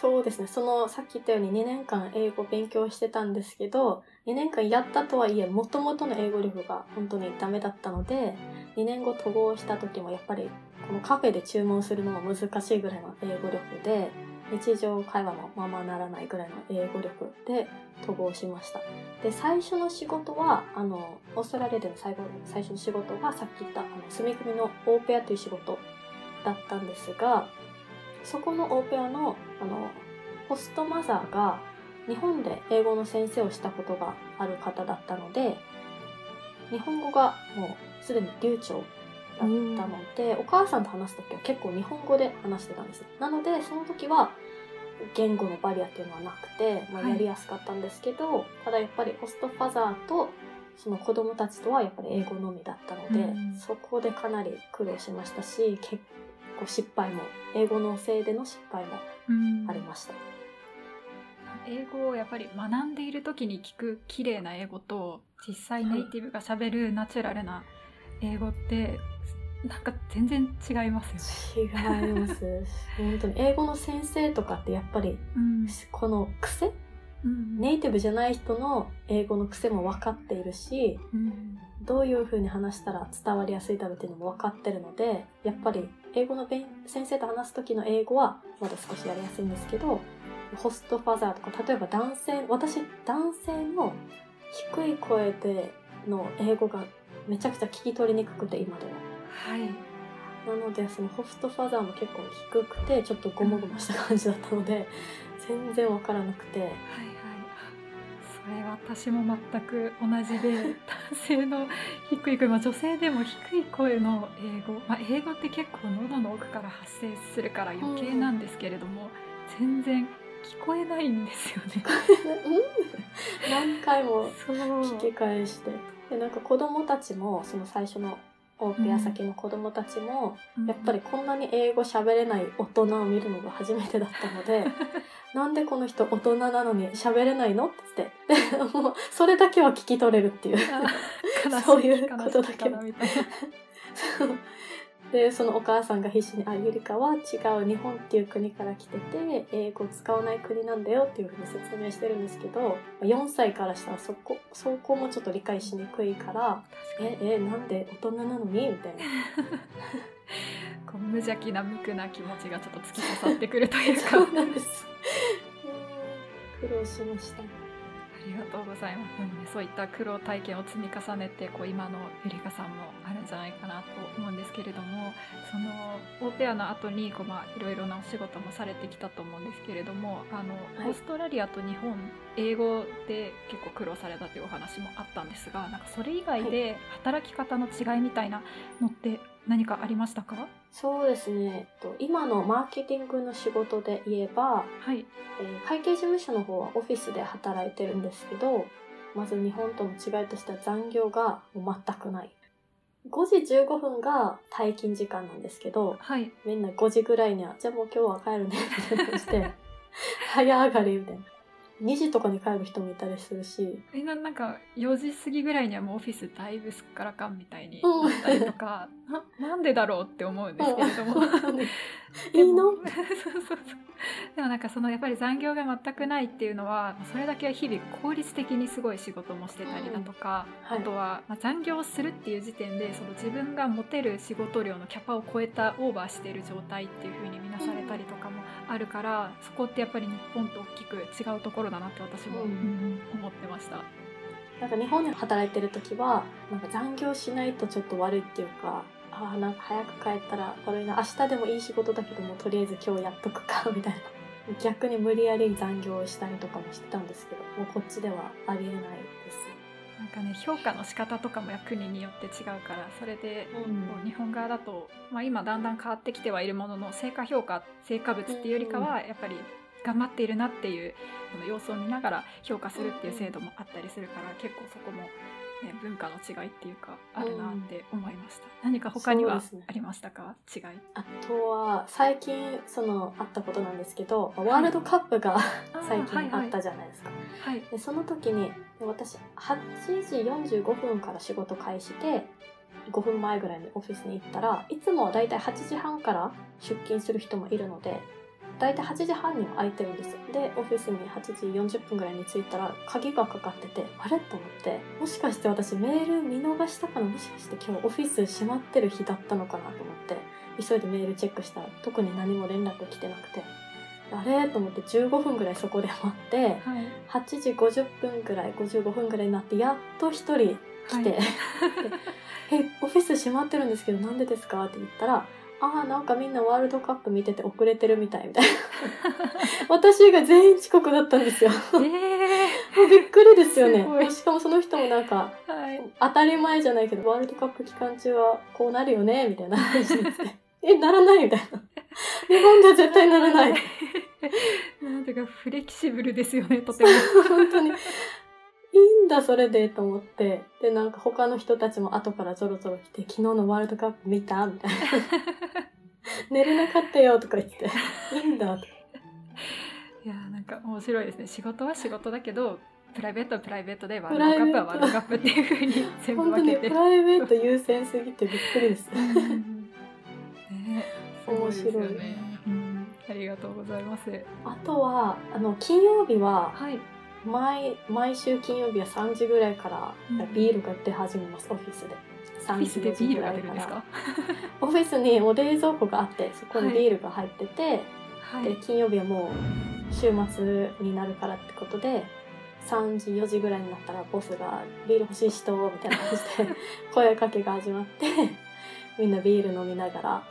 そうですねそのさっき言ったように2年間英語勉強してたんですけど2年間やったとはいえもともとの英語力が本当にダメだったので2年後渡航した時もやっぱりこのカフェで注文するのも難しいぐらいの英語力で日常会話もままならないぐらいの英語力で渡航しました。で最初の仕事はあのオーストラリアでの最後最初の仕事がさっき言ったあの住み込みのオーペアという仕事だったんですがそこのオーペアのあのホストマザーが日本で英語の先生をしたことがある方だったので日本語がもうすでに流暢ったので、お母さんと話す時は結構日本語で話してたんですなのでその時は言語のバリアっていうのはなくて、まあ、はい。やりやすかったんですけど、ただやっぱりホストファザーとその子供たちとはやっぱり英語のみだったので、うん。そこでかなり苦労しましたし結構失敗も英語のせいでの失敗もうんありました、英語をやっぱり学んでいる時に聞く綺麗な英語と実際ネイティブがしゃべるナチュラルな英語ってなんか全然違いますよね。違います。本当に英語の先生とかってやっぱりうん。この癖？うんネイティブじゃない人の英語の癖も分かっているしうん。どういう風に話したら伝わりやすいだろうっていうのも分かってるのでやっぱり英語の勉先生と話す時の英語はまだ少しやりやすいんですけどホストファザーとか例えば男性私男性の低い声での英語がめちゃくちゃ聞き取りにくくて今では。はい。なのでそのホストファザーも結構低くてちょっとゴモゴモした感じだったので全然わからなくて。はいはい。それ私も全く同じで男性の低い声、まあ、女性でも低い声の英語、まあ、英語って結構喉の奥から発生するから余計なんですけれども、全然聞こえないんですよね。うん。何回も 聞き返して。でなんか子供たちもその最初のオーペア先の子供たちも、やっぱりこんなに英語喋れない大人を見るのが初めてだったのでなんでこの人大人なのに喋れないのって言ってでもうそれだけは聞き取れるっていう。そういうことだけ。でそのお母さんが必死に「あゆりかは違う日本っていう国から来てて英語を使わない国なんだよ」っていうふうに説明してるんですけど4歳からしたらそこそこもちょっと理解しにくいから「ええなんで大人なのに?」みたいな。こう無邪気な無垢な気持ちがちょっと突き刺さってくるというか。そうなんです。うん苦労しました。ありがとうございます。でもね、そういった苦労体験を積み重ねて、こう今のゆりかさんもあるんじゃないかなと思うんですけれども、そのオーペアの後にこうまあいろいろなお仕事もされてきたと思うんですけれども、あの、はいオーストラリアと日本英語で結構苦労されたというお話もあったんですが、なんかそれ以外で働き方の違いみたいなのって何かありましたか？そうですねえっと今のマーケティングの仕事で言えばはい。えー会計事務所の方はオフィスで働いてるんですけどまず日本との違いとしては残業がもう全くない5時15分が退勤時間なんですけどはい。みんな5時ぐらいにはじゃあもう今日は帰るねみたいな感じで 早上がりみたいな2時とかに帰る人もいたりするし。みんななんか4時過ぎぐらいにはもうオフィスだいぶすっからかんみたいにうんなったりとか、ななんでだろうって思うんですけれども。いいの？で もそうそうそう。でもなんかそのやっぱり残業が全くないっていうのはそれだけ日々効率的にすごい仕事もしてたりだとか、はい。あとは、まあ、残業をするっていう時点でその自分が持てる仕事量のキャパを超えたオーバーしている状態っていう風に見なされたりとかもあるから、そこってやっぱり日本と大きく違うところだなって私も、うんうん。思ってました。なんか日本で働いてる時はなんか残業しないとちょっと悪いっていうかああなんか早く帰ったらこれな明日でもいい仕事だけどもとりあえず今日やっとくか みたいな。逆に無理やり残業したりとかもしてたんですけどもうこっちではありえないですなんかね評価の仕方とかも国によって違うからそれで、うん。日本側だと、まあ、今だんだん変わってきてはいるものの成果評価成果物っていうよりかはやっぱり頑張っているなっていうその様子を見ながら評価するっていう制度もあったりするから結構そこも、ね、文化の違いっていうかあるなって思いました、何か他にはありましたか？違い。あとは最近そのあったことなんですけどワールドカップが 最近あったじゃないですか、はいでその時に私8時45分から仕事開始で5分前ぐらいにオフィスに行ったらいつもはだいたい8時半から出勤する人もいるのでだいたい8時半には空いてるんですよ。でオフィスに8時40分ぐらいに着いたら鍵がかかっててあれ？と思って。もしかして私メール見逃したかな？もしかして今日オフィス閉まってる日だったのかな？と思って。急いでメールチェックしたら特に何も連絡来てなくて。あれ？と思って15分ぐらいそこで待ってはい。8時50分ぐらい55分ぐらいになってやっと一人来て、はい。えオフィス閉まってるんですけどなんでですか?」って言ったら「ああなんかみんなワールドカップ見てて遅れてるみたい」みたいな。私が全員遅刻だったんですよ。え びっくりですよね。しかもその人もなんかー、はい。当たり前じゃないけどワールドカップ期間中はこうなるよねみたいな。話にしてえならないみたいな。日本では絶対ならない。なんかフレキシブルですよねとても。本当にいいんだそれでと思って。でなんか他の人たちも後からゾロゾロ来て「昨日のワールドカップ見た?」みたいな「寝れなかったよ」とか言って「いいんだ」と。かいやーなんか面白いですね。仕事は仕事だけどプライベートはプライベートでワープルドカップはワールドカップっていうふうに全部分けて。にプライベート優先すぎてびっくりです。うんね面白い。ねうん。ありがとうございます。あとはあの金曜日ははい毎毎週金曜日は3時ぐらいからうん。ビールが出始めます、オフィスで。オフィスでビールが出るんですか？オフィスにお冷蔵庫があってそこにビールが入ってて、はで金曜日はもう週末になるからってことで3時4時ぐらいになったらボスが「ビール欲しい人」みたいな感じで 声かけが始まってみんなビール飲みながら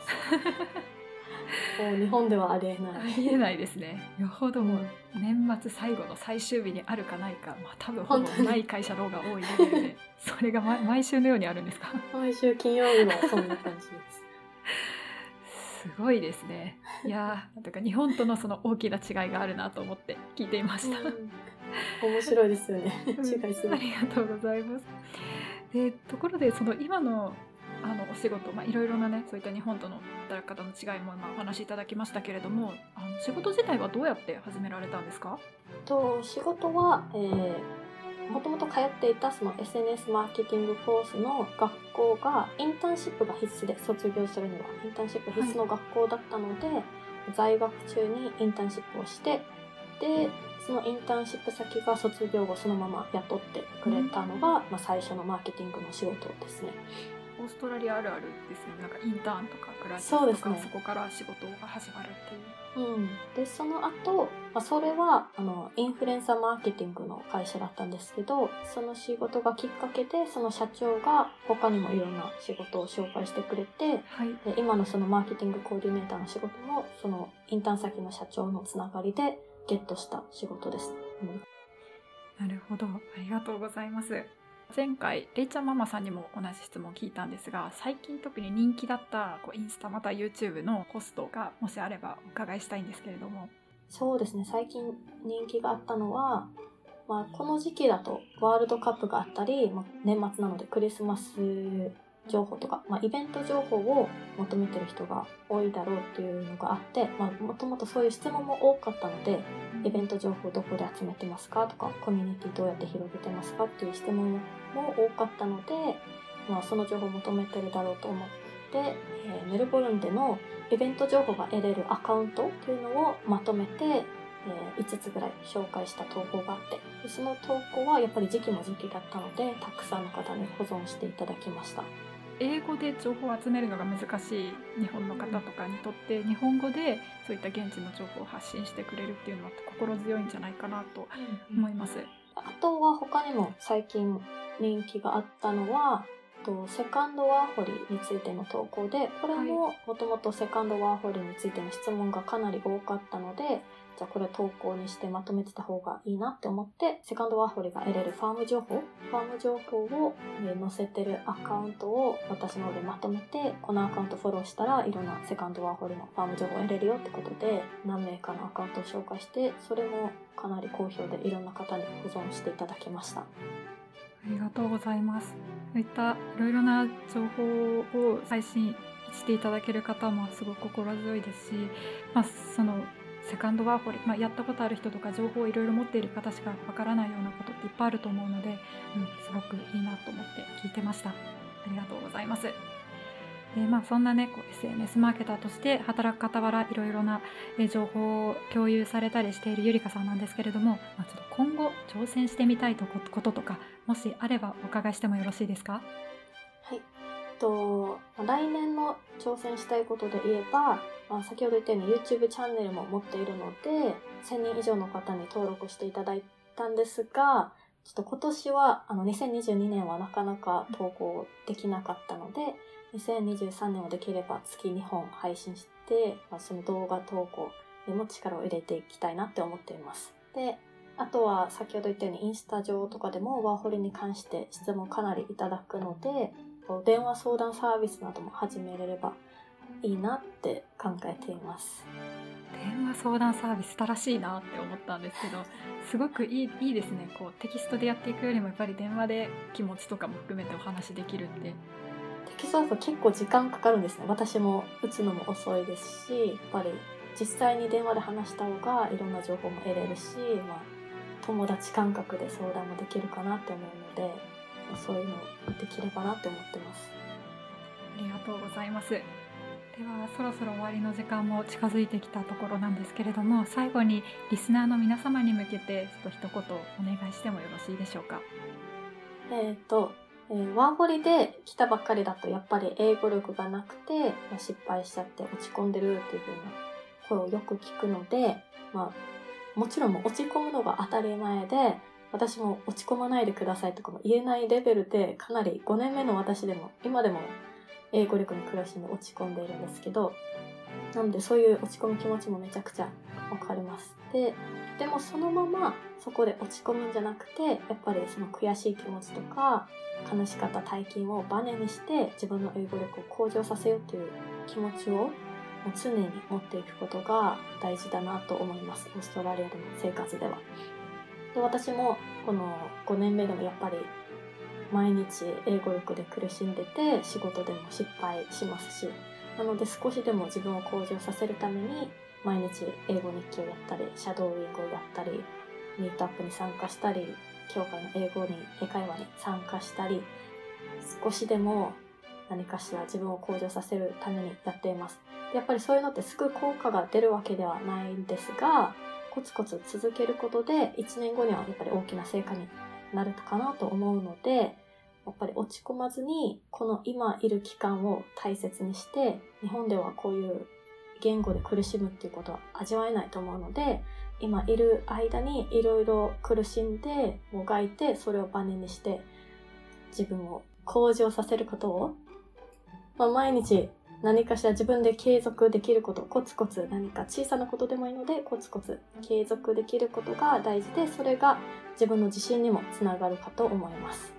日本ではありえない。ありえないですね。よほども年末最後の最終日にあるかないか、まあ、多分ほぼない会社の方が多いレベルで それが毎毎週のようにあるんですか？毎週金曜日もそんな感じです。すごいですね。いやーなんとか日本とのその大きな違いがあるなと思って聞いていました、うん。面白いですよね。違いすぎてありがとうございます。でところでその今のあのお仕事、まあ、いろいろなねそういった日本との働き方の違いも今お話しいただきましたけれどもあの仕事自体はどうやって始められたんですか？と仕事は、えー、もともと通っていたその SNS マーケティングコースの学校がインターンシップが必須で卒業するにはインターンシップ必須の学校だったので、在学中にインターンシップをしてでそのインターンシップ先が卒業後そのまま雇ってくれたのが、まあ、最初のマーケティングの仕事ですね。オーストラリアあるあるですね。なんかインターンとかグラジュそうですね。とかそこから仕事が始まるっていう。うん、でその後、まあそれはあのインフルエンサーマーケティングの会社だったんですけどその仕事がきっかけでその社長が他にもいろんな仕事を紹介してくれてはい、で今のそのマーケティングコーディネーターの仕事もそのインターン先の社長のつながりでゲットした仕事です。うん。なるほど。ありがとうございます前回れいちゃんママさんにも同じ質問を聞いたんですが最近特に人気だったこうインスタまた YouTube のコストがもしあればお伺いしたいんですけれども。そうですね。最近人気があったのは、まあ、この時期だとワールドカップがあったり、まあ、年末なのでクリスマス情報とか、まあ、イベント情報を求めてる人が多いだろうっていうのがあってまあもともとそういう質問も多かったのでイベント情報どこで集めてますかとかコミュニティどうやって広げてますかっていう質問も多かったので、まあ、その情報を求めてるだろうと思って、えーメルボルンでのイベント情報が得れるアカウントっていうのをまとめて、えー5つぐらい紹介した投稿があってでその投稿はやっぱり時期も時期だったのでたくさんの方に保存していただきました英語で情報を集めるのが難しい日本の方とかにとって日本語でそういった現地の情報を発信してくれるっていうのは心強いんじゃないかなと思います。あとは他にも最近人気があったのはとセカンドワーホリについての投稿でこれももともとセカンドワーホリについての質問がかなり多かったのでじゃあこれ投稿にしてまとめてた方がいいなって思ってセカンドワーホリが得れるファーム情報ファーム情報を載せてるアカウントを私の方でまとめてこのアカウントフォローしたらいろんなセカンドワーホリのファーム情報を得れるよってことで何名かのアカウントを紹介してそれもかなり好評でいろんな方に保存していただきました。ありがとうございます。そういったいろいろな情報を配信していただける方もすごく心強いですし、まあ、そのセカンドワーホリ、まあ、やったことある人とか情報をいろいろ持っている方しかわからないようなことっていっぱいあると思うので、うん、すごくいいなと思って聞いてました。ありがとうございます。でまあ、そんなねこう SNS マーケターとして働く傍らいろいろな情報を共有されたりしているゆりかさんなんですけれども、まあ、ちょっと今後挑戦してみたいこととかもしあればお伺いしてもよろしいですか？と来年の挑戦したいことで言えば、まあ、先ほど言ったように YouTube チャンネルも持っているので1000人以上の方に登録していただいたんですがちょっと今年はあの2022年はなかなか投稿できなかったので2023年はできれば月2本配信して、まあ、その動画投稿にも力を入れていきたいなって思っています。で、あとは先ほど言ったようにインスタ上とかでもワーホリに関して質問かなりいただくので、電話相談サービスなども始めれればいいなって考えています。電話相談サービス新しいなって思ったんですけどすごくいいいいですね。こうテキストでやっていくよりもやっぱり電話で気持ちとかも含めてお話できるってテキストだと結構時間かかるんですね。私も打つのも遅いですしやっぱり実際に電話で話した方がいろんな情報も得れるし、まあ、友達感覚で相談もできるかなって思うので、まあ、そういうのできればなって思ってます。ありがとうございます。ではそろそろ終わりの時間も近づいてきたところなんですけれども最後にリスナーの皆様に向けてちょっと一言お願いしてもよろしいでしょうか？えっ、とえー、ワーホリで来たばっかりだとやっぱり英語力がなくて、まあ、失敗しちゃって落ち込んでるっていう風な声をよく聞くので、まあ、もちろんも落ち込むのが当たり前で、私も落ち込まないでくださいとかも言えないレベルで、かなり5年目の私でも、今でも英語力に苦しんで落ち込んでいるんですけど、なのでそういう落ち込む気持ちもめちゃくちゃわかります。で、でもそのままそこで落ち込むんじゃなくて、やっぱりその悔しい気持ちとか、悲しかった体験をバネにして自分の英語力を向上させようという気持ちを常に持っていくことが大事だなと思いますオーストラリアでの生活ではで私もこの5年目でもやっぱり毎日英語力で苦しんでて仕事でも失敗しますしなので少しでも自分を向上させるために毎日英語日記をやったりシャドーイングをやったりミートアップに参加したり教科の英語に英会話に参加したり少しでも何かしら自分を向上させるためにやっています。やっぱりそういうのってすぐ効果が出るわけではないんですがコツコツ続けることで1年後にはやっぱり大きな成果になるかなと思うのでやっぱり落ち込まずにこの今いる期間を大切にして日本ではこういう言語で苦しむっていうことは味わえないと思うので今いる間にいろいろ苦しんでもがいてそれをバネにして自分を向上させることを、まあ、毎日何かしら自分で継続できることコツコツ何か小さなことでもいいのでコツコツ継続できることが大事でそれが自分の自信にもつながるかと思います。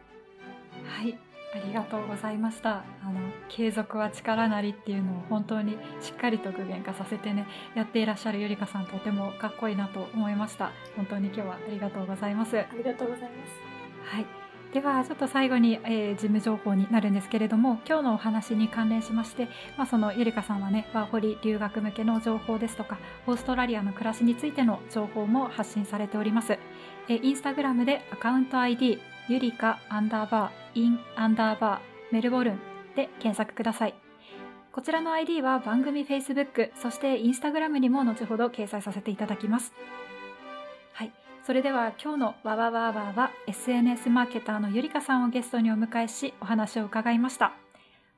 はい。ありがとうございました。あの継続は力なりっていうのを本当にしっかりと具現化させてねやっていらっしゃるゆりかさんとてもかっこいいなと思いました。本当に今日はありがとうございます。ありがとうございます。はいではちょっと最後に、えー、事務情報になるんですけれども今日のお話に関連しまして、まあ、そのゆりかさんはねワーホリ留学向けの情報ですとかオーストラリアの暮らしについての情報も発信されております、えー、インスタグラムでアカウント ID ゆりかアンダーバーインアンダーバーメルボルンで検索ください。こちらの ID は番組 Facebook、そして Instagram にも後ほど掲載させていただきます。はい。それでは今日のわわわわは SNS マーケターのゆりかさんをゲストにお迎えしお話を伺いました。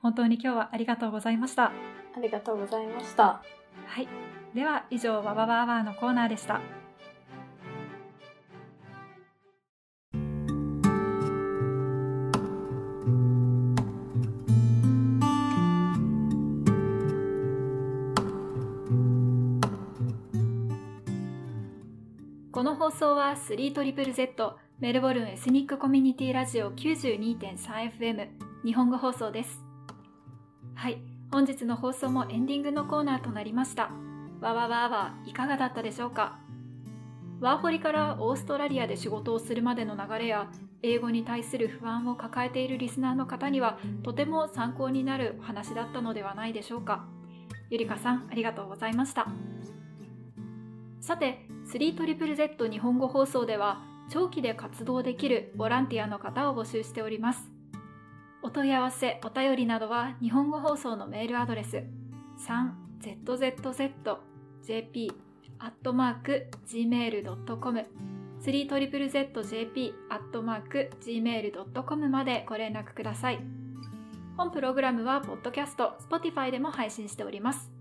本当に今日はありがとうございました。ありがとうございました。はい。では以上わわわわのコーナーでした。この放送は 3ZZZ メルボルンエスニックコミュニティラジオ 92.3FM 日本語放送です。はい、本日の放送もエンディングのコーナーとなりました。わわわわいかがだったでしょうか？ワーホリからオーストラリアで仕事をするまでの流れや英語に対する不安を抱えているリスナーの方にはとても参考になるお話だったのではないでしょうかゆりかさんありがとうございましたさて 3ZZZ 日本語放送では長期で活動できるボランティアの方を募集しております。お問い合わせお便りなどは日本語放送のメールアドレス 3zzz.jp アットマーク gmail.com 3ZZZJP アットマーク gmail.com までご連絡ください。本プログラムはポッドキャスト Spotify でも配信しております。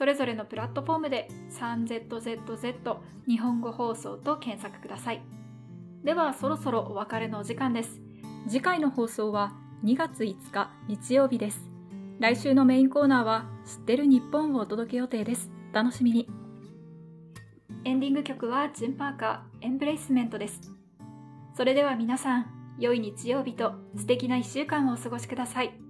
それぞれのプラットフォームで 3ZZZ 日本語放送と検索ください。ではそろそろお別れのお時間です。次回の放送は2月5日日曜日です。来週のメインコーナーは知ってる日本をお届け予定です。楽しみに。エンディング曲はジンパーカーエンブレイスメントです。それでは皆さん良い日曜日と素敵な1週間をお過ごしください。